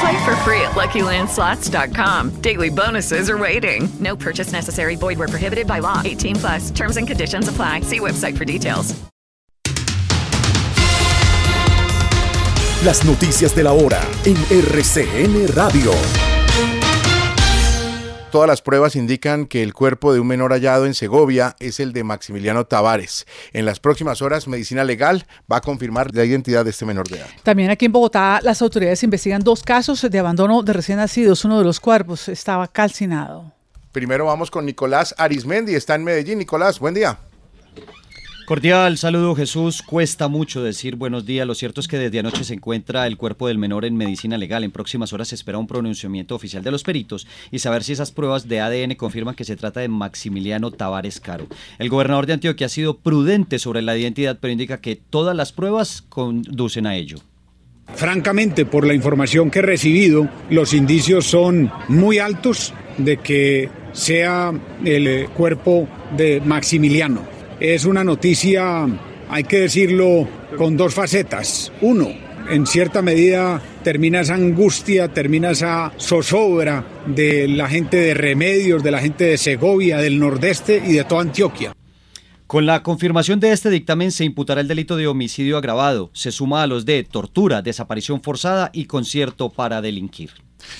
Play for free at LuckyLandSlots.com. Daily bonuses are waiting. No purchase necessary. Void where prohibited by law. 18 plus. Terms and conditions apply. See website for details. Las noticias de la hora en RCN Radio. Todas las pruebas indican que el cuerpo de un menor hallado en Segovia es el de Maximiliano Tavares. En las próximas horas, Medicina Legal va a confirmar la identidad de este menor de edad. También aquí en Bogotá, las autoridades investigan dos casos de abandono de recién nacidos. Uno de los cuerpos estaba calcinado. Primero vamos con Nicolás Arismendi, está en Medellín. Nicolás, buen día. Cordial saludo Jesús, cuesta mucho decir buenos días, lo cierto es que desde anoche se encuentra el cuerpo del menor en medicina legal, en próximas horas se espera un pronunciamiento oficial de los peritos y saber si esas pruebas de ADN confirman que se trata de Maximiliano Tavares Caro. El gobernador de Antioquia ha sido prudente sobre la identidad, pero indica que todas las pruebas conducen a ello. Francamente, por la información que he recibido, los indicios son muy altos de que sea el cuerpo de Maximiliano es una noticia, hay que decirlo, con dos facetas. Uno, en cierta medida termina esa angustia, termina esa zozobra de la gente de Remedios, de la gente de Segovia, del Nordeste y de toda Antioquia. Con la confirmación de este dictamen se imputará el delito de homicidio agravado, se suma a los de tortura, desaparición forzada y concierto para delinquir.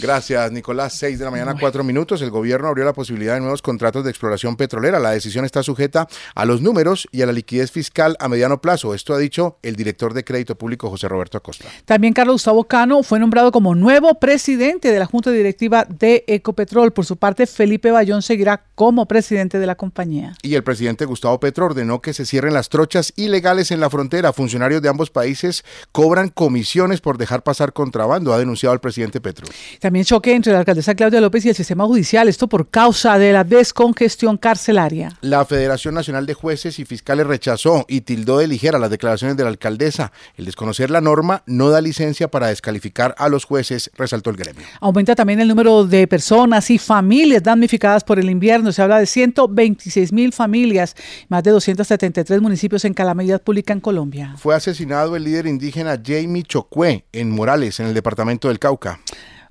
Gracias, Nicolás. Seis de la mañana, cuatro minutos. El gobierno abrió la posibilidad de nuevos contratos de exploración petrolera. La decisión está sujeta a los números y a la liquidez fiscal a mediano plazo. Esto ha dicho el director de Crédito Público, José Roberto Acosta. También Carlos Gustavo Cano fue nombrado como nuevo presidente de la Junta Directiva de Ecopetrol. Por su parte, Felipe Bayón seguirá como presidente de la compañía. Y el presidente Gustavo Petro ordenó que se cierren las trochas ilegales en la frontera. Funcionarios de ambos países cobran comisiones por dejar pasar contrabando, ha denunciado el presidente Petro. También choque entre la alcaldesa Claudia López y el sistema judicial, esto por causa de la descongestión carcelaria. La Federación Nacional de Jueces y Fiscales rechazó y tildó de ligera las declaraciones de la alcaldesa. El desconocer la norma no da licencia para descalificar a los jueces, resaltó el gremio. Aumenta también el número de personas y familias damnificadas por el invierno. Se habla de 126 mil familias, más de 273 municipios en calamidad pública en Colombia. Fue asesinado el líder indígena Jamie Chocue en Morales, en el departamento del Cauca.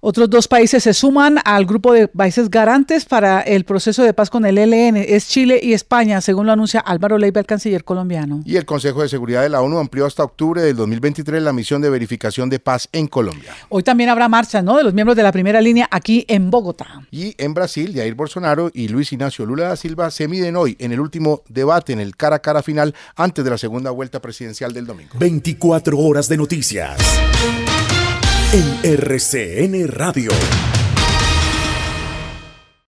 Otros dos países se suman al grupo de países garantes para el proceso de paz con el ELN. Es Chile y España, según lo anuncia Álvaro Leiva, el canciller colombiano. Y el Consejo de Seguridad de la ONU amplió hasta octubre del 2023 la misión de verificación de paz en Colombia. Hoy también habrá marcha ¿no? de los miembros de la primera línea aquí en Bogotá. Y en Brasil, Jair Bolsonaro y Luis Ignacio Lula da Silva se miden hoy en el último debate, en el cara a cara final, antes de la segunda vuelta presidencial del domingo. 24 horas de noticias en RCN Radio.